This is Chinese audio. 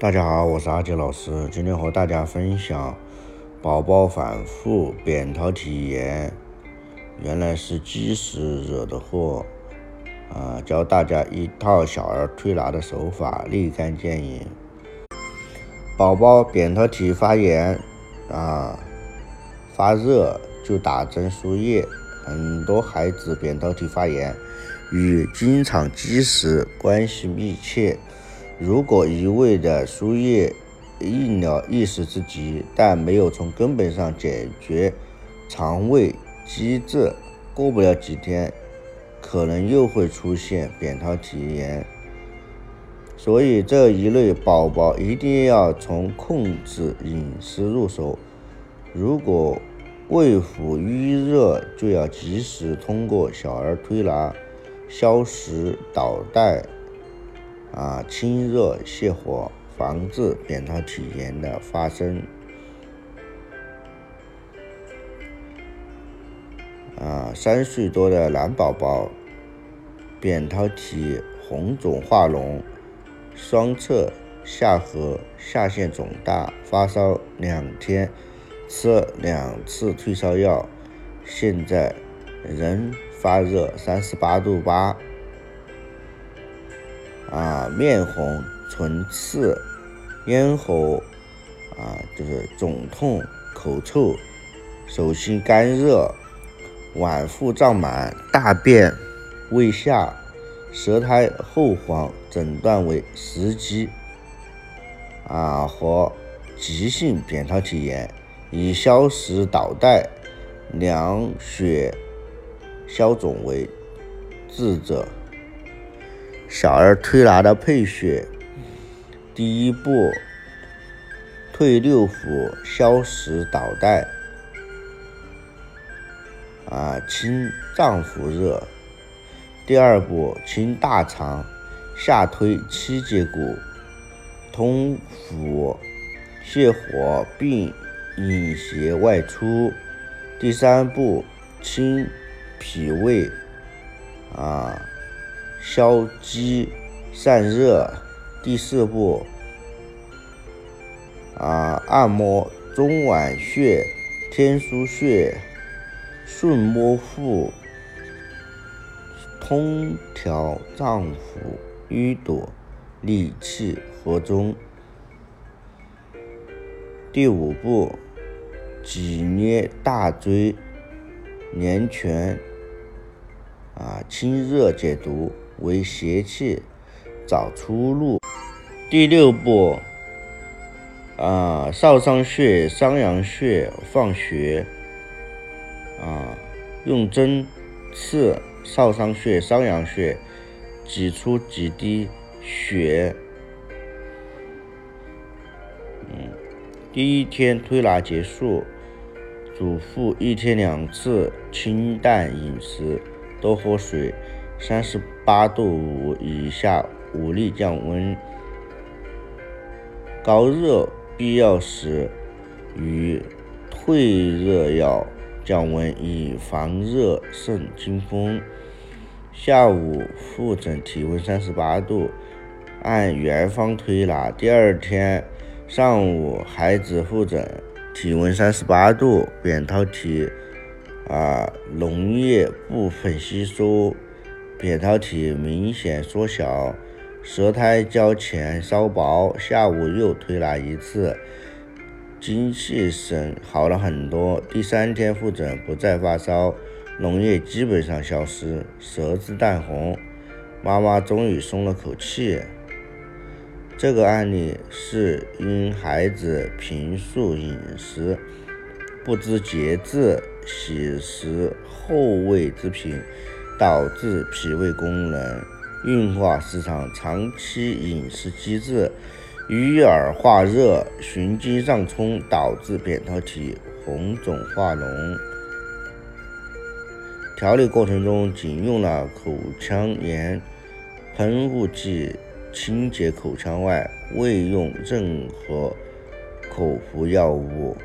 大家好，我是阿杰老师，今天和大家分享宝宝反复扁桃体炎，原来是积食惹的祸啊！教大家一套小儿推拿的手法，立竿见影。宝宝扁桃体发炎啊，发热就打针输液，很多孩子扁桃体发炎与经常积食关系密切。如果一味的输液，医疗意识之急，但没有从根本上解决肠胃积滞，过不了几天，可能又会出现扁桃体炎。所以这一类宝宝一定要从控制饮食入手。如果胃腹淤热，就要及时通过小儿推拿消食导带。啊，清热泻火，防治扁桃体炎的发生。啊，三岁多的男宝宝，扁桃体红肿化脓，双侧下颌下腺肿大，发烧两天，吃两次退烧药，现在仍发热三十八度八。啊，面红唇赤，咽喉啊就是肿痛，口臭，手心干热，脘腹胀满，大便未下，舌苔厚黄，诊断为食积啊和急性扁桃体炎，以消食导带、凉血消肿为治者。小儿推拿的配穴，第一步，退六腑，消食导带，啊，清脏腑热。第二步，清大肠，下推七节骨，通腑，泻火，并引邪外出。第三步，清脾胃，啊。消积散热，第四步啊，按摩中脘穴、天枢穴，顺摸腹，通调脏腑淤堵，理气和中。第五步，挤捏大椎、连泉，啊，清热解毒。为邪气找出路。第六步，啊，少商穴、商阳穴放血，啊，用针刺少商穴、商阳穴，挤出几滴血。嗯，第一天推拿结束，嘱咐一天两次清淡饮食，多喝水。三十八度五以下，无力降温。高热必要时，与退热药降温，以防热胜惊风。下午复诊，体温三十八度，按原方推拿。第二天上午，孩子复诊，体温三十八度，扁桃体啊脓液部分吸收。扁桃体明显缩小，舌苔较浅稍薄。下午又推拿一次，精气神好了很多。第三天复诊不再发烧，脓液基本上消失，舌质淡红，妈妈终于松了口气。这个案例是因孩子平素饮食不知节制，喜食厚味之品。导致脾胃功能运化失常，长期饮食积滞，淤而化热，循经上冲，导致扁桃体红肿化脓。调理过程中仅用了口腔炎喷雾剂清洁口腔外，未用任何口服药物。